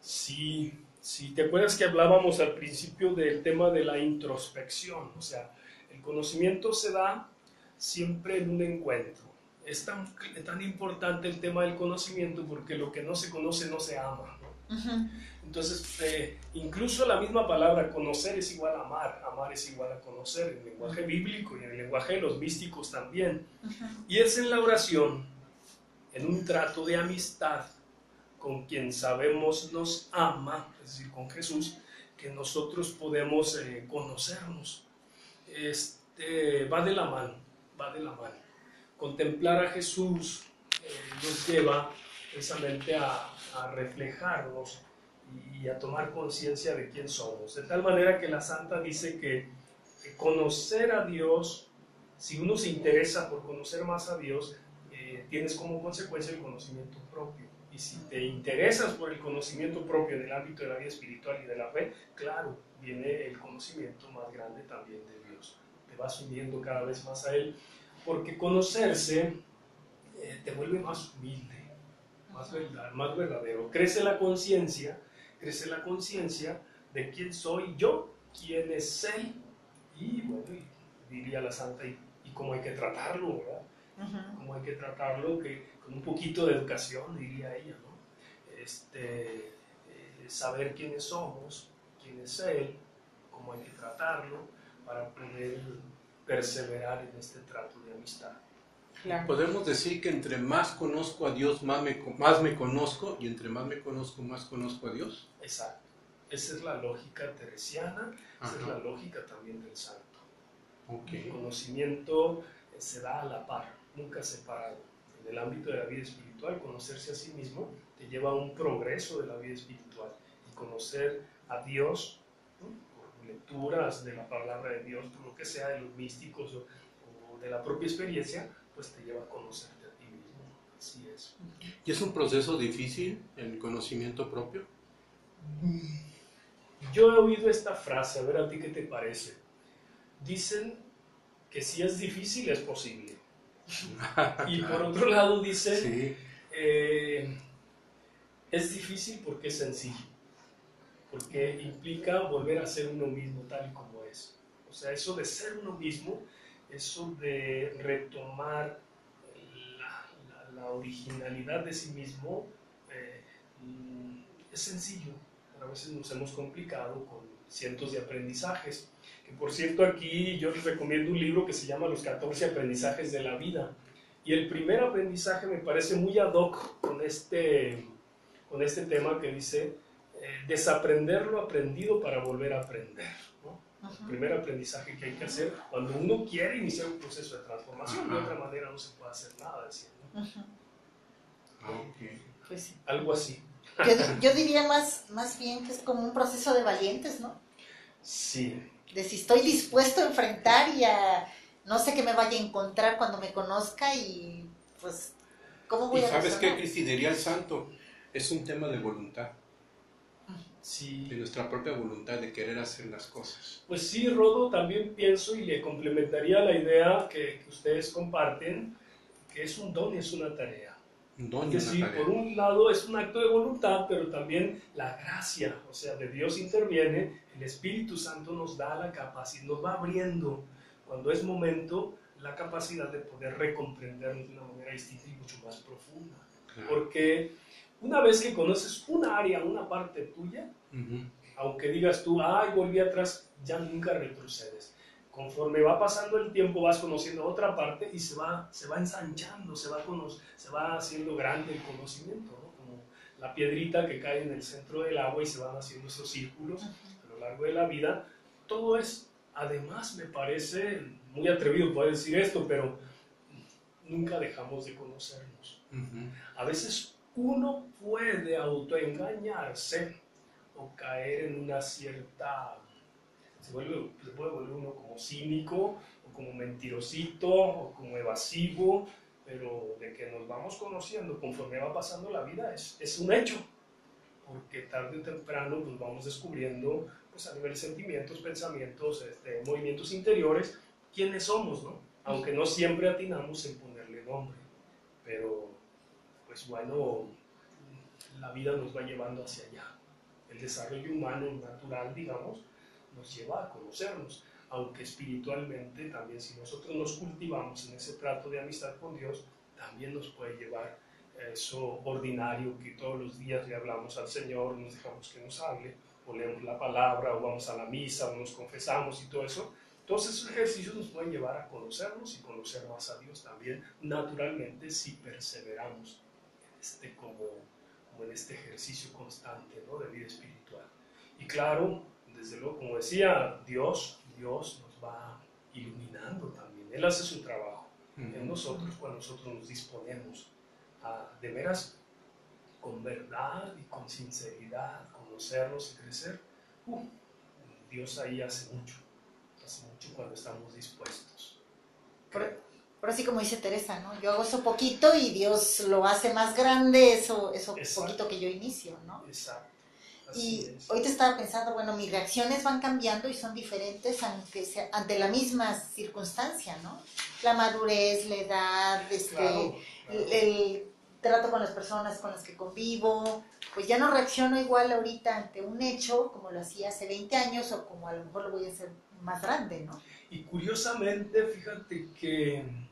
Sí, sí, te acuerdas que hablábamos al principio del tema de la introspección, o sea, el conocimiento se da siempre en un encuentro. Es tan, tan importante el tema del conocimiento porque lo que no se conoce no se ama. Entonces, eh, incluso la misma palabra conocer es igual a amar, amar es igual a conocer, en el lenguaje bíblico y en el lenguaje de los místicos también. Y es en la oración, en un trato de amistad con quien sabemos nos ama, es decir, con Jesús, que nosotros podemos eh, conocernos. Este, va de la mano, va de la mano. Contemplar a Jesús eh, nos lleva precisamente a, a reflejarnos y a tomar conciencia de quién somos. De tal manera que la santa dice que, conocer a Dios, si uno se interesa por conocer más a Dios, eh, tienes como consecuencia el conocimiento propio. Y si te interesas por el conocimiento propio en el ámbito de la vida espiritual y de la fe, claro, viene el conocimiento más grande también de Dios. Te vas uniendo cada vez más a Él, porque conocerse eh, te vuelve más humilde, más, verdad, más verdadero. Crece la conciencia crece la conciencia de quién soy yo, quién es Él, y bueno, diría la santa, y, cómo hay que tratarlo, ¿verdad? Cómo hay que tratarlo, que con un poquito de educación, diría ella, ¿no? Este, eh, saber quiénes somos, quién es Él, cómo hay que tratarlo, para poder perseverar en este trato de amistad. Podemos decir que entre más conozco a Dios, más me, más me conozco, y entre más me conozco, más conozco a Dios. Exacto. Esa es la lógica teresiana, esa es la lógica también del santo. El conocimiento se da a la par, nunca separado. En el ámbito de la vida espiritual, conocerse a sí mismo te lleva a un progreso de la vida espiritual. Y conocer a Dios, por lecturas de la palabra de Dios, por lo que sea de los místicos o, o de la propia experiencia, pues te lleva a conocerte a ti mismo. Así es. ¿Y es un proceso difícil el conocimiento propio? Yo he oído esta frase, a ver a ti qué te parece. Dicen que si es difícil es posible. y por otro lado dicen, eh, es difícil porque es sencillo, porque implica volver a ser uno mismo tal y como es. O sea, eso de ser uno mismo, eso de retomar la, originalidad de sí mismo, eh, mm, es sencillo a veces nos hemos complicado con cientos de aprendizajes. Que por cierto aquí yo les recomiendo un libro que se llama Los 14 aprendizajes de la vida. Y el primer aprendizaje me parece muy ad hoc con este, con este tema que dice eh, desaprender lo aprendido para volver a aprender. El primer aprendizaje que hay que hacer cuando uno quiere iniciar un proceso de transformación. De otra manera no se puede hacer nada. Pues Algo así. Yo, diría más, más bien que es como un proceso de valientes, ¿no? Sí. De si estoy dispuesto a enfrentar y a no sé qué me vaya a encontrar cuando me conozca y pues, ¿cómo voy ¿Y a sabes qué, Cristi? Diría el santo, es un tema de voluntad. Sí. De nuestra propia voluntad de querer hacer las cosas. Pues sí, Rodo, también pienso y le complementaría la idea que, que ustedes comparten, que es un don y es una tarea es decir, por un lado es un acto de voluntad, pero también la gracia, o sea, de Dios interviene, el Espíritu Santo nos da la capacidad, nos va abriendo cuando es momento la capacidad de poder recomprender de una manera distinta y mucho más profunda. Porque una vez que conoces una área, una parte tuya, aunque digas tú, ay, volví atrás, ya nunca retrocedes conforme va pasando el tiempo vas conociendo otra parte y se va, se va ensanchando, se va, se va haciendo grande el conocimiento, ¿no? como la piedrita que cae en el centro del agua y se van haciendo esos círculos a lo largo de la vida. Todo es, además, me parece muy atrevido poder decir esto, pero nunca dejamos de conocernos. A veces uno puede autoengañarse o caer en una cierta... Se, vuelve, se puede volver uno como cínico o como mentirosito o como evasivo, pero de que nos vamos conociendo conforme va pasando la vida es, es un hecho, porque tarde o temprano nos vamos descubriendo pues, a nivel de sentimientos, pensamientos, este, movimientos interiores, quiénes somos, ¿no? Aunque no siempre atinamos en ponerle nombre, pero pues bueno, la vida nos va llevando hacia allá. El desarrollo humano natural, digamos, nos lleva a conocernos, aunque espiritualmente también si nosotros nos cultivamos en ese trato de amistad con Dios, también nos puede llevar eso ordinario que todos los días le hablamos al Señor, nos dejamos que nos hable, o leemos la palabra, o vamos a la misa, o nos confesamos y todo eso. Todos esos ejercicios nos pueden llevar a conocernos y conocer más a Dios también, naturalmente, si perseveramos este, como, como en este ejercicio constante ¿no? de vida espiritual. Y claro, desde luego, como decía, Dios, Dios nos va iluminando también. Él hace su trabajo en nosotros cuando nosotros nos disponemos a de veras con verdad y con sinceridad conocernos y crecer. Uh, Dios ahí hace mucho, hace mucho cuando estamos dispuestos. Pero así como dice Teresa, ¿no? Yo hago eso poquito y Dios lo hace más grande, eso, eso poquito que yo inicio, ¿no? Exacto. y hoy te estaba pensando, bueno, mis reacciones van cambiando y son diferentes aunque sea, ante la misma circunstancia, ¿no? La madurez, la edad, este, El, trato con las personas con las que convivo, pues ya no reacciono igual ahorita ante un hecho como lo hacía hace 20 años o como a lo mejor lo voy a hacer más grande, ¿no? Y curiosamente, fíjate que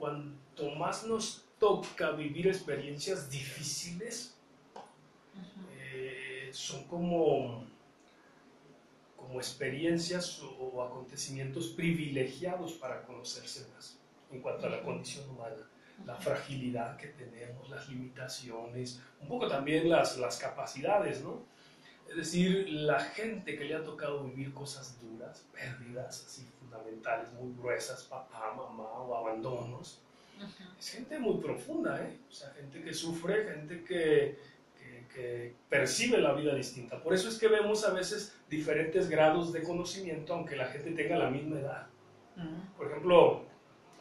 cuanto más nos toca vivir experiencias difíciles, eh, son como, como experiencias o, acontecimientos privilegiados para conocerse más en cuanto a la condición humana, la fragilidad que tenemos, las limitaciones, un poco también las, las capacidades, ¿no? Es decir, la gente que le ha tocado vivir cosas duras, pérdidas así fundamentales, muy gruesas, papá, mamá o abandonos, es gente muy profunda, ¿eh? O sea, gente que sufre, gente que, que, percibe la vida distinta. Por eso es que vemos a veces diferentes grados de conocimiento, aunque la gente tenga la misma edad. Por ejemplo,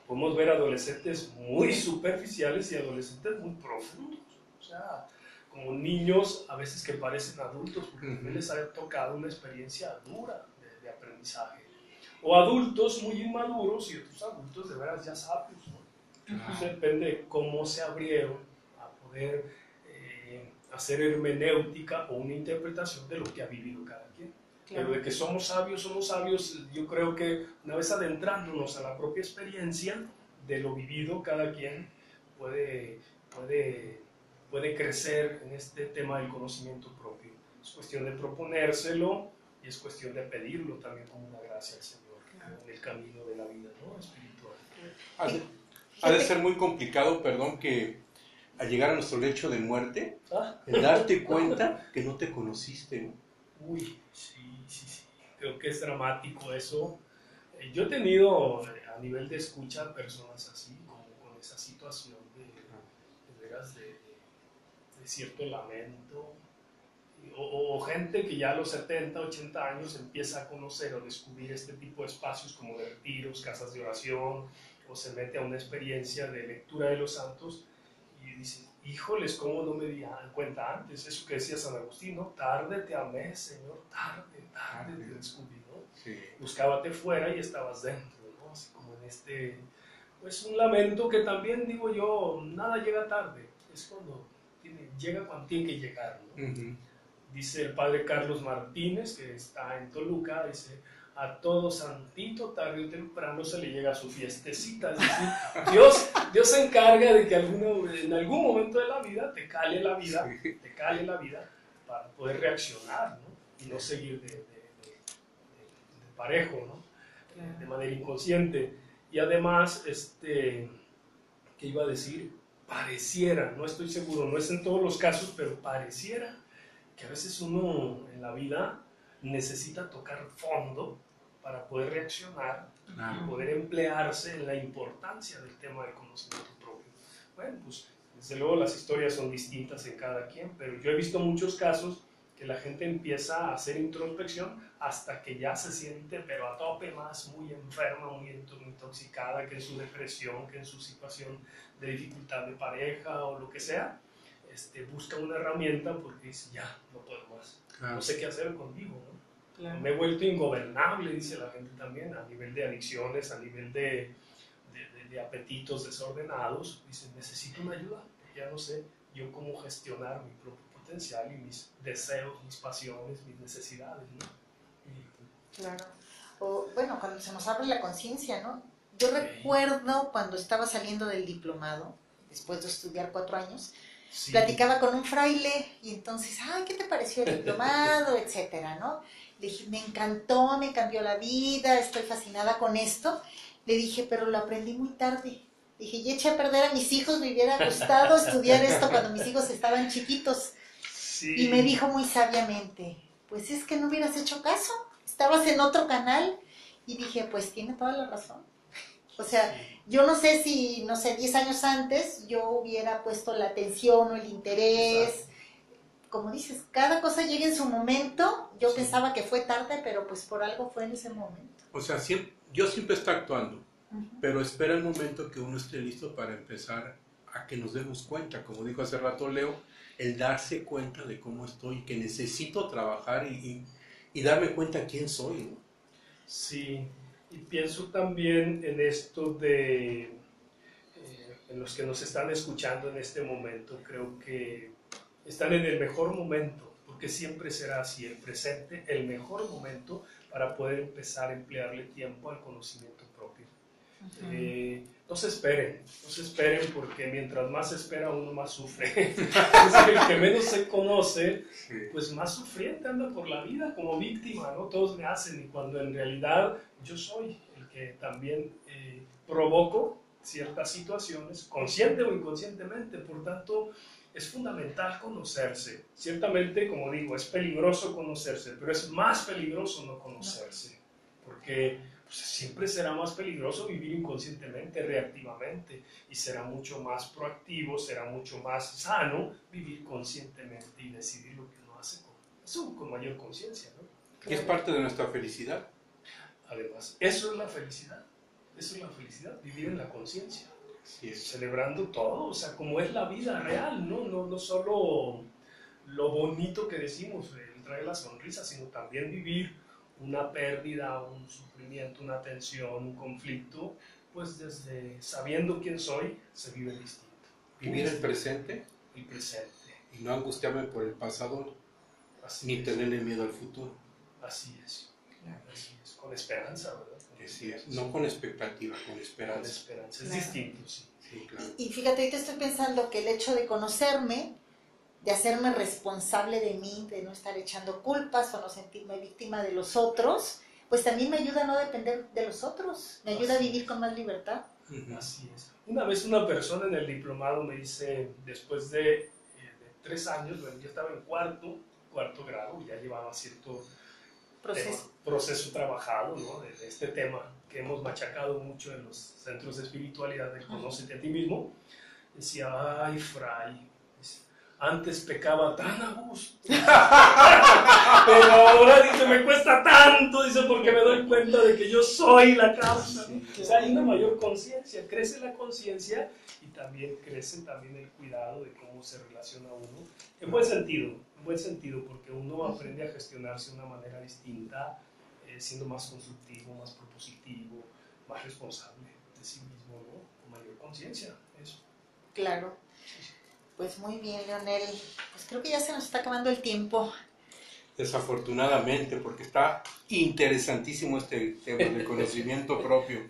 podemos ver adolescentes muy superficiales y adolescentes muy profundos. O sea, como niños a veces que parecen adultos porque les ha tocado una experiencia dura de, aprendizaje. O adultos muy inmaduros y otros adultos de veras ya sabios. ¿no? depende cómo se abrieron a poder eh, hacer hermenéutica o una interpretación de lo que ha vivido cada quien. Pero de que somos sabios, somos sabios, yo creo que una vez adentrándonos a la propia experiencia de lo vivido, cada quien puede, puede puede crecer en este tema del conocimiento propio. Es cuestión de proponérselo y es cuestión de pedirlo también como una gracia al Señor en el camino de la vida ¿no? espiritual. Ha de, ser muy complicado, perdón, que al llegar a nuestro lecho de muerte, ¿Ah? el darte cuenta que no te conociste. Uy, sí, sí, sí. Creo que es dramático eso. Eh, yo he tenido eh, a nivel de escucha personas así, como con esa situación de, de veras de cierto lamento, o, gente que ya a los 70, 80 años empieza a conocer o descubrir este tipo de espacios como de retiros, casas de oración, o se mete a una experiencia de lectura de los santos y dice, híjoles, ¿cómo no me di cuenta antes? Eso que decía San Agustín, ¿no? Tarde te amé, Señor, tarde, tarde te descubrí, ¿no? Buscábate fuera y estabas dentro, ¿no? Así como en este, pues un lamento que también digo yo, nada llega tarde, es cuando llega cuando tiene que llegar. Dice el padre Carlos Martínez, que está en Toluca, dice, a todo santito tarde o temprano se le llega su fiestecita. Es decir, Dios, Dios se encarga de que en algún momento de la vida te cale la vida, te cale la vida para poder reaccionar ¿no? y no seguir de, parejo, ¿no? de manera inconsciente. Y además, este, ¿qué iba a decir? pareciera, no estoy seguro, no es en todos los casos, pero pareciera que a veces uno en la vida necesita tocar fondo para poder reaccionar y poder emplearse en la importancia del tema del conocimiento propio. Bueno, pues desde luego las historias son distintas en cada quien, pero yo he visto muchos casos que la gente empieza a hacer introspección hasta que ya se siente, pero a tope más, muy enferma, muy intoxicada, que en su depresión, que en su situación de dificultad de pareja o lo que sea, este, busca una herramienta porque dice, ya, no puedo más, no sé qué hacer conmigo, ¿no? Me he vuelto ingobernable, dice la gente también, a nivel de adicciones, a nivel de, de, de apetitos desordenados, dice, necesito una ayuda, ya no sé yo cómo gestionar mi propio potencial y mis deseos, mis pasiones, mis necesidades, ¿no? Claro. O, bueno, cuando se nos abre la conciencia, ¿no? Yo recuerdo cuando estaba saliendo del diplomado, después de estudiar cuatro años, platicaba con un fraile y entonces, ay, ¿qué te pareció el diplomado? etcétera, ¿no? Le dije, me encantó, me cambió la vida, estoy fascinada con esto. Le dije, pero lo aprendí muy tarde. Dije, y eché a perder a mis hijos, me hubiera gustado estudiar esto cuando mis hijos estaban chiquitos. Y me dijo muy sabiamente, pues es que no hubieras hecho caso estabas en otro canal y dije, pues tiene toda la razón. O sea, yo no sé si, no sé, 10 años antes yo hubiera puesto la atención o el interés. Como dices, cada cosa llega en su momento. Yo pensaba que fue tarde, pero pues por algo fue en ese momento. O sea, siempre, yo siempre está actuando, pero espera el momento que uno esté listo para empezar a que nos demos cuenta. Como dijo hace rato Leo, el darse cuenta de cómo estoy, que necesito trabajar y y darme cuenta quién soy. Sí, y pienso también en esto de, eh, en los que nos están escuchando en este momento, creo que están en el mejor momento, porque siempre será así, el presente, el mejor momento para poder empezar a emplearle tiempo al conocimiento. Eh, no se esperen, no se esperen porque mientras más espera uno más sufre. es el que menos se conoce, pues más sufriente anda por la vida como víctima, ¿no? Todos me hacen y cuando en realidad yo soy el que también eh, provoco ciertas situaciones, consciente o inconscientemente, por tanto es fundamental conocerse. Ciertamente, como digo, es peligroso conocerse, pero es más peligroso no conocerse, porque pues, siempre será más peligroso vivir inconscientemente, reactivamente, y será mucho más proactivo, será mucho más sano vivir conscientemente y decidir lo que uno hace con, eso, con mayor conciencia. ¿no? Es parte de nuestra felicidad. Además, eso es la felicidad, eso es la felicidad, vivir en la conciencia, celebrando todo, o sea, como es la vida real, ¿no? No, no solo lo bonito que decimos, el trae la sonrisa, sino también vivir una pérdida, un sufrimiento, una tensión, un conflicto, pues desde sabiendo quién soy, se vive distinto. Vivir el presente. El presente. Y no angustiarme por el pasado, ni tenerle miedo al futuro. Así es. Así es. Con esperanza, ¿verdad? Así es. No con expectativa, con esperanza. Con esperanza. Es distinto, sí. sí claro. y, y fíjate, ahorita estoy pensando que el hecho de conocerme de hacerme responsable de mí, de no estar echando culpas o no sentirme víctima de los otros, pues también me ayuda a no depender de los otros, me ayuda a vivir con más libertad. Así es. Una vez una persona en el diplomado me dice, después de, eh, tres años, bueno, yo estaba en cuarto, cuarto grado, ya llevaba cierto proceso, proceso trabajado ¿no? de, este tema que hemos machacado mucho en los centros de espiritualidad, de conócete a ti mismo, decía, ay, Fray, antes pecaba tan a gusto. Pero ahora dice, me cuesta tanto, dice, porque me doy cuenta de que yo soy la causa. O sea, hay una mayor conciencia, crece la conciencia y también crece también el cuidado de cómo se relaciona uno. En buen sentido, en buen sentido, porque uno aprende a gestionarse de una manera distinta, eh, siendo más constructivo, más propositivo, más responsable de sí mismo, ¿no? Con mayor conciencia, eso. Claro. Pues muy bien, Leonel. Pues creo que ya se nos está acabando el tiempo. Desafortunadamente, porque está interesantísimo este tema del conocimiento propio.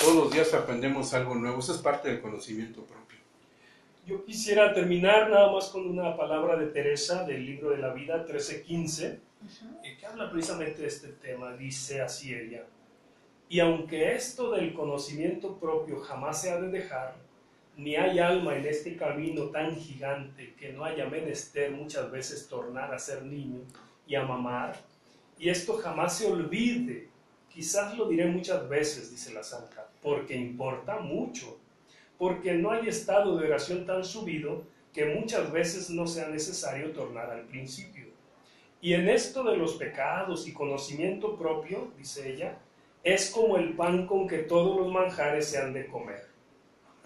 Todos los días aprendemos algo nuevo, eso es parte del conocimiento propio. Yo quisiera terminar nada más con una palabra de Teresa del libro de la vida 1315, que habla precisamente de este tema. Dice así ella, y aunque esto del conocimiento propio jamás se ha de dejar, ni hay alma en este camino tan gigante que no haya menester muchas veces tornar a ser niño y a mamar, y esto jamás se olvide. Quizás lo diré muchas veces, dice la santa, porque importa mucho, porque no hay estado de oración tan subido que muchas veces no sea necesario tornar al principio. Y en esto de los pecados y conocimiento propio, dice ella, es como el pan con que todos los manjares se han de comer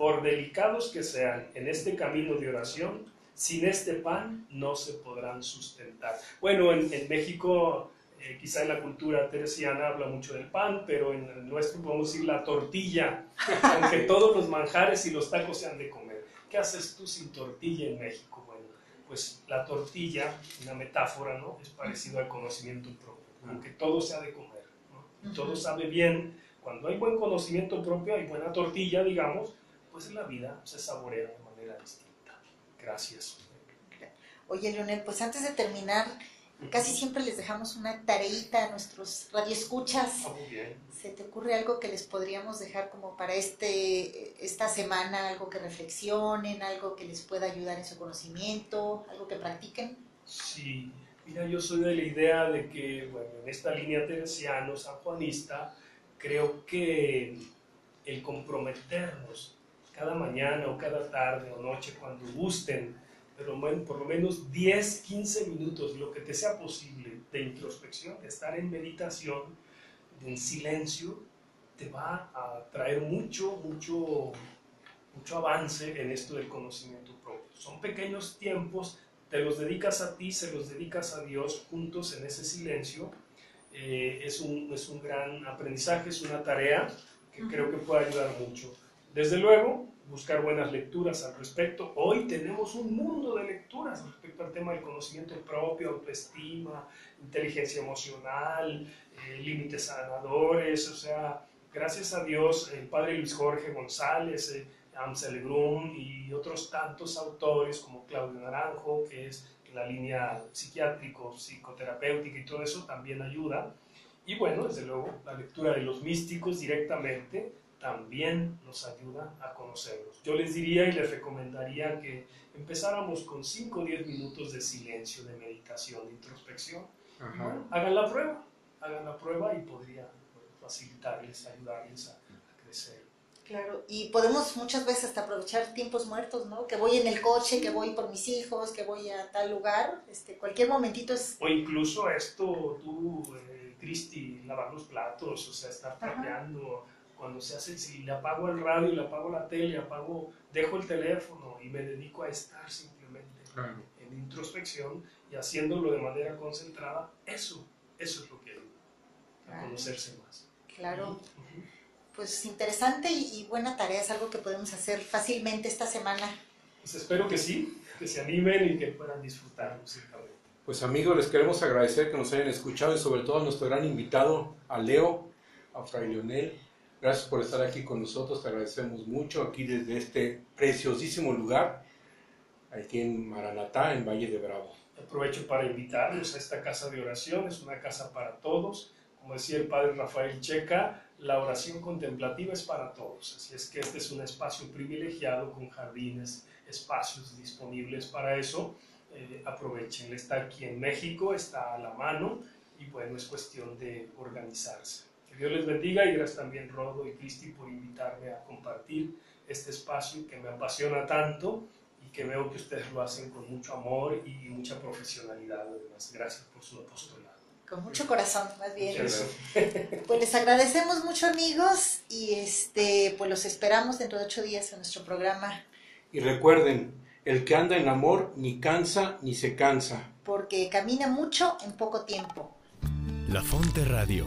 por delicados que sean en este camino de oración, sin este pan no se podrán sustentar. Bueno, en, México, eh, quizá en la cultura teresiana habla mucho del pan, pero en el nuestro podemos decir la tortilla, aunque todos los manjares y los tacos se han de comer. ¿Qué haces tú sin tortilla en México? Bueno, pues la tortilla, una metáfora, ¿no? Es parecido al conocimiento propio, aunque todo se ha de comer, ¿no? Todo sabe bien. Cuando hay buen conocimiento propio, hay buena tortilla, digamos, pues la vida se saborea de manera distinta. Gracias. Oye, Leonel, pues antes de terminar, casi siempre les dejamos una tareita a nuestros radioescuchas. Ah, muy bien. ¿Se te ocurre algo que les podríamos dejar como para este, esta semana, algo que reflexionen, algo que les pueda ayudar en su conocimiento, algo que practiquen? Sí, mira, yo soy de la idea de que, bueno, en esta línea teresiano, sanjuanista, creo que el comprometernos cada mañana o cada tarde o noche, cuando gusten, pero por lo menos 10, 15 minutos, lo que te sea posible, de introspección, de estar en meditación, en silencio, te va a traer mucho, mucho, mucho avance en esto del conocimiento propio. Son pequeños tiempos, te los dedicas a ti, se los dedicas a Dios juntos en ese silencio. Eh, es, un, es un gran aprendizaje, es una tarea que creo que puede ayudar mucho. Desde luego, buscar buenas lecturas al respecto. Hoy tenemos un mundo de lecturas respecto al tema del conocimiento propio, autoestima, inteligencia emocional, eh, límites sanadores, o sea, gracias a Dios, el padre Luis Jorge González, eh, Amsel Grum y otros tantos autores como Claudio Naranjo, que es la línea psiquiátrico, psicoterapéutica y todo eso, también ayuda. Y bueno, desde luego, la lectura de los místicos directamente, también nos ayuda a conocerlos. Yo les diría y les recomendaría que empezáramos con 5 o 10 minutos de silencio, de meditación, de introspección. hagan la prueba, hagan la prueba y podría facilitarles, ayudarles a, crecer. Claro, y podemos muchas veces hasta aprovechar tiempos muertos, ¿no? Que voy en el coche, que voy por mis hijos, que voy a tal lugar, este, cualquier momentito es... O incluso esto, tú, eh, Cristi, lavar los platos, o sea, estar trapeando, cuando se hace, si le apago el radio, le apago la tele, apago, dejo el teléfono y me dedico a estar simplemente en introspección y haciéndolo de manera concentrada, eso, eso es lo que ayuda a conocerse más. Claro. Pues interesante y, buena tarea, es algo que podemos hacer fácilmente esta semana. Pues espero que sí, que se animen y que puedan disfrutar Pues amigos, les queremos agradecer que nos hayan escuchado y sobre todo a nuestro gran invitado, a Leo, a Fray Leonel, Gracias por estar aquí con nosotros, te agradecemos mucho aquí desde este preciosísimo lugar, aquí en Maranatá, en Valle de Bravo. Aprovecho para invitarlos a esta casa de oración, es una casa para todos. Como decía el padre Rafael Checa, la oración contemplativa es para todos, así es que este es un espacio privilegiado con jardines, espacios disponibles para eso. Eh, aprovechen, está aquí en México, está a la mano y bueno, es cuestión de organizarse. Que Dios les bendiga y gracias también Rodo y Cristi por invitarme a compartir este espacio que me apasiona tanto y que veo que ustedes lo hacen con mucho amor y mucha profesionalidad además. Gracias por su apostolado. Con mucho corazón, más bien. Pues les agradecemos mucho amigos y este, pues los esperamos dentro de ocho días en nuestro programa. Y recuerden, el que anda en amor ni cansa ni se cansa. Porque camina mucho en poco tiempo. La Fonte Radio,